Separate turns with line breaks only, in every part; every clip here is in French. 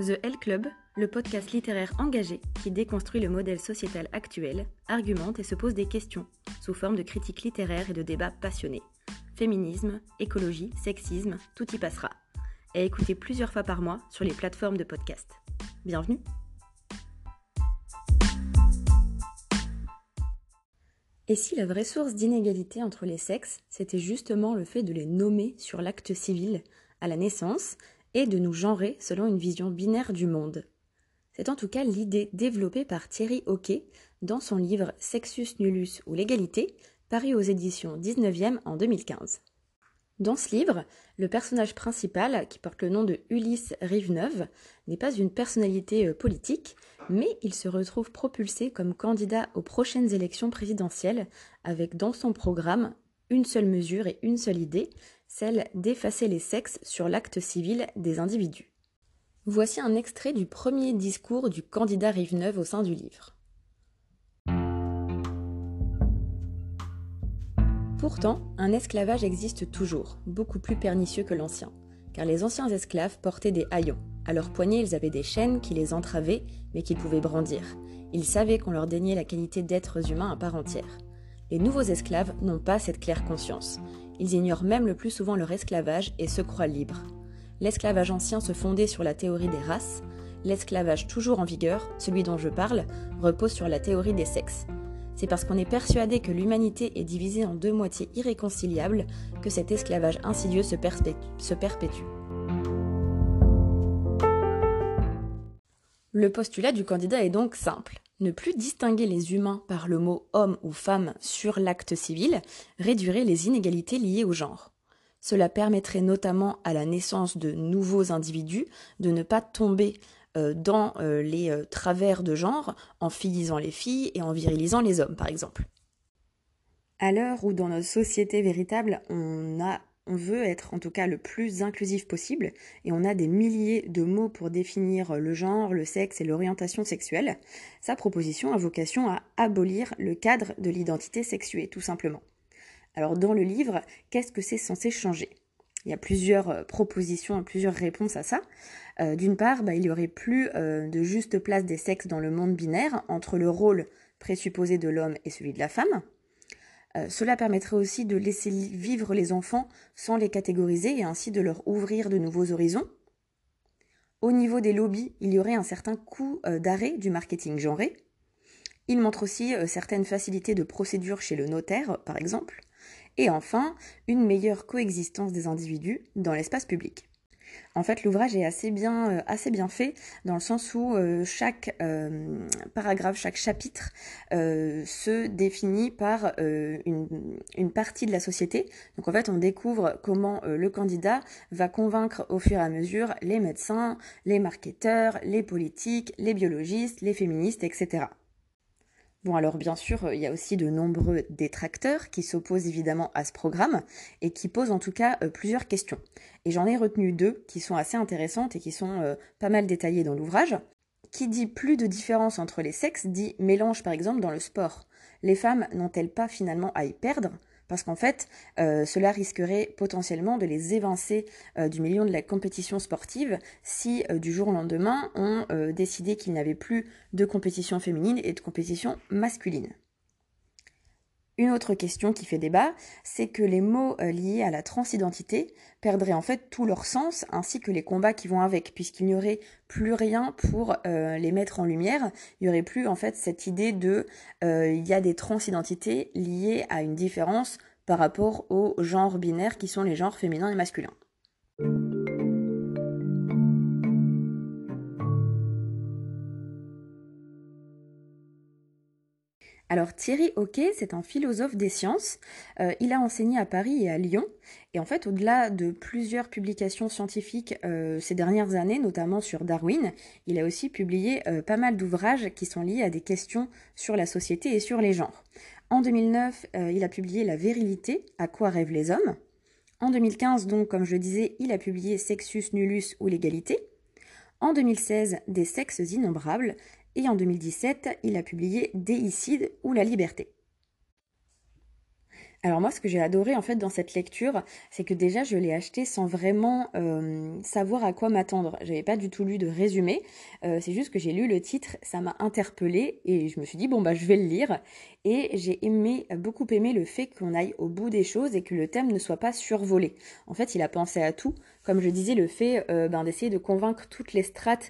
The L Club, le podcast littéraire engagé qui déconstruit le modèle sociétal actuel, argumente et se pose des questions, sous forme de critiques littéraires et de débats passionnés. Féminisme, écologie, sexisme, tout y passera. Et écoutez plusieurs fois par mois sur les plateformes de podcast. Bienvenue Et si la vraie source d'inégalité entre les sexes, c'était justement le fait de les nommer sur l'acte civil à la naissance et de nous genrer selon une vision binaire du monde C'est en tout cas l'idée développée par Thierry Hockey dans son livre Sexus nullus ou l'égalité, paru aux éditions 19e en 2015. Dans ce livre, le personnage principal, qui porte le nom de Ulysse Riveneuve, n'est pas une personnalité euh, politique, mais il se retrouve propulsé comme candidat aux prochaines élections présidentielles, avec dans son programme une seule mesure et une seule idée, celle d'effacer les sexes sur l'acte civil des individus. Voici un extrait du premier discours du candidat Riveneuve au sein du livre. Pourtant, un esclavage existe toujours, beaucoup plus pernicieux que l'ancien, car les anciens esclaves portaient des haillons. À leurs poignets, ils avaient des chaînes qui les entravaient, mais qu'ils pouvaient brandir. Ils savaient qu'on leur déniait la qualité d'êtres humains à part entière. Les nouveaux esclaves n'ont pas cette claire conscience. Ils ignorent même le plus souvent leur esclavage et se croient libres. L'esclavage ancien se fondait sur la théorie des races. L'esclavage toujours en vigueur, celui dont je parle, repose sur la théorie des sexes. C'est parce qu'on est persuadé que l'humanité est divisée en deux moitiés irréconciliables que cet esclavage insidieux se, perpétue. Le postulat du candidat est donc simple. Ne plus distinguer les humains par le mot homme ou femme sur l'acte civil réduirait les inégalités liées au genre. Cela permettrait notamment à la naissance de nouveaux individus de ne pas tomber euh, dans euh, les euh, travers de genre en filisant les filles et en virilisant les hommes, par exemple. À l'heure où dans notre société véritable, on a on veut être en tout cas le plus inclusif possible et on a des milliers de mots pour définir le genre, le sexe et l'orientation sexuelle, sa proposition a vocation à abolir le cadre de l'identité sexuée, tout simplement. Alors dans le livre, qu'est-ce que c'est censé changer? Il y a plusieurs propositions, plusieurs réponses à ça. Euh, d'une part, bah, il n'y aurait plus euh, de juste place des sexes dans le monde binaire entre le rôle présupposé de l'homme et celui de la femme. Euh, cela permettrait aussi de laisser vivre les enfants sans les catégoriser et ainsi de leur ouvrir de nouveaux horizons. Au niveau des lobbies, il y aurait un certain coup d'arrêt du marketing genré. Il montre aussi certaines facilités de procédure chez le notaire, par exemple. Et enfin, une meilleure coexistence des individus dans l'espace public. En fait, l'ouvrage est assez bien, euh, assez bien fait dans le sens où euh, chaque euh, paragraphe, chaque chapitre se définit par une, une, partie de la société. Donc en fait, on découvre comment le candidat va convaincre au fur et à mesure les médecins, les marketeurs, les politiques, les biologistes, les féministes, etc. Bon, alors bien sûr, il y a aussi de nombreux détracteurs qui s'opposent évidemment à ce programme et qui posent en tout cas euh, plusieurs questions. Et j'en ai retenu deux qui sont assez intéressantes et qui sont euh, pas mal détaillées dans l'ouvrage. Qui dit plus de différence entre les sexes dit mélange par exemple dans le sport. Les femmes n'ont-elles pas finalement à y perdre? Parce qu'en fait, euh, cela risquerait potentiellement de les évincer euh, du milieu de la compétition sportive si euh, du jour au lendemain on décidait qu'il n'y avait plus de compétition féminine et de compétition masculine. Une autre question qui fait débat, c'est que les mots liés à la transidentité perdraient en fait tout leur sens, ainsi que les combats qui vont avec, puisqu'il n'y aurait plus rien pour les mettre en lumière. Il n'y aurait plus en fait cette idée de il y a des transidentités liées à une différence par rapport aux genres binaires qui sont les genres féminins et masculins. Alors Thierry Hockey, c'est un philosophe des sciences. Euh, il a enseigné à Paris et à Lyon. Et en fait, au-delà de plusieurs publications scientifiques euh, ces dernières années, notamment sur Darwin, il a aussi publié euh, pas mal d'ouvrages qui sont liés à des questions sur la société et sur les genres. En 2009, euh, il a publié La virilité, à quoi rêvent les hommes. En 2015, donc, comme je disais, il a publié Sexus nullus ou l'égalité. En 2016, Des sexes innombrables. Et en 2017, il a publié Déicide ou la liberté. Alors moi, ce que j'ai adoré en fait dans cette lecture, c'est que déjà je l'ai acheté sans vraiment euh, savoir à quoi m'attendre. J'avais pas du tout lu de résumé. Euh, c'est juste que j'ai lu le titre, ça m'a interpellée et je me suis dit bon bah je vais le lire. Et j'ai aimé, beaucoup aimé le fait qu'on aille au bout des choses et que le thème ne soit pas survolé. En fait, il a pensé à tout. Comme je disais, le fait euh, ben, d'essayer de convaincre toutes les strates,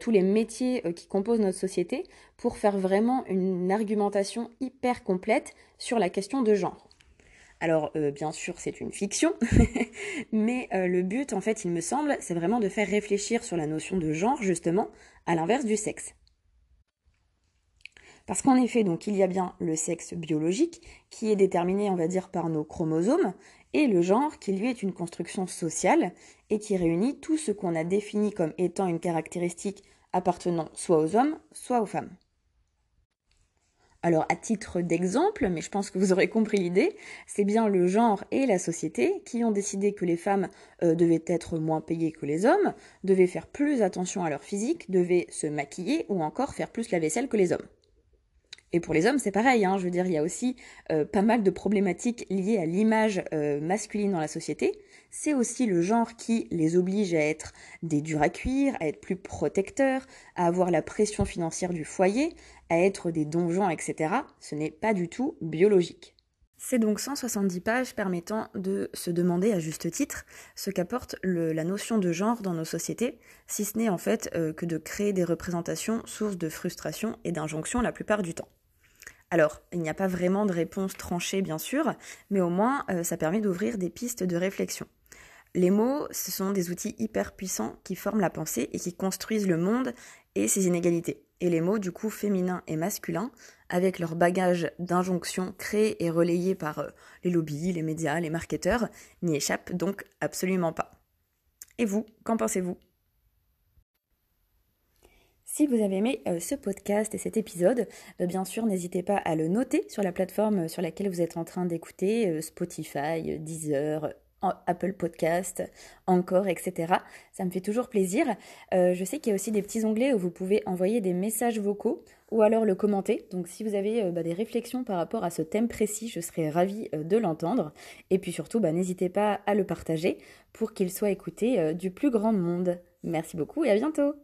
tous les métiers qui composent notre société pour faire vraiment une argumentation hyper complète sur la question de genre. Alors euh, bien sûr c'est une fiction, mais euh, le but en fait il me semble c'est vraiment de faire réfléchir sur la notion de genre justement à l'inverse du sexe. Parce qu'en effet donc il y a bien le sexe biologique qui est déterminé on va dire par nos chromosomes et le genre qui lui est une construction sociale et qui réunit tout ce qu'on a défini comme étant une caractéristique appartenant soit aux hommes soit aux femmes. Alors à titre d'exemple, mais je pense que vous aurez compris l'idée, c'est bien le genre et la société qui ont décidé que les femmes euh, devaient être moins payées que les hommes, devaient faire plus attention à leur physique, devaient se maquiller ou encore faire plus la vaisselle que les hommes. Et pour les hommes, c'est pareil, hein, je veux dire, il y a aussi euh, pas mal de problématiques liées à l'image euh, masculine dans la société. C'est aussi le genre qui les oblige à être des durs à cuire, à être plus protecteurs, à avoir la pression financière du foyer, à être des donjons, etc. Ce n'est pas du tout biologique. C'est donc 170 pages permettant de se demander à juste titre ce qu'apporte la notion de genre dans nos sociétés, si ce n'est en fait euh, que de créer des représentations sources de frustration et d'injonction la plupart du temps. Alors, il n'y a pas vraiment de réponse tranchée, bien sûr, mais au moins, euh, ça permet d'ouvrir des pistes de réflexion. Les mots, ce sont des outils hyper puissants qui forment la pensée et qui construisent le monde et ses inégalités. Et les mots, du coup, féminins et masculins, avec leur bagage d'injonctions créés et relayés par euh, les lobbies, les médias, les marketeurs, n'y échappent donc absolument pas. Et vous, qu'en pensez-vous? Si vous avez aimé euh, ce podcast et cet épisode, euh, bien sûr, n'hésitez pas à le noter sur la plateforme euh, sur laquelle vous êtes en train d'écouter, Spotify, Deezer, Apple Podcast, encore, etc. Ça me fait toujours plaisir. je sais qu'il y a aussi des petits onglets où vous pouvez envoyer des messages vocaux ou alors le commenter. Donc si vous avez bah, des réflexions par rapport à ce thème précis, je serais ravie de l'entendre. Et puis surtout, bah, n'hésitez pas à le partager pour qu'il soit écouté du plus grand monde. Merci beaucoup et à bientôt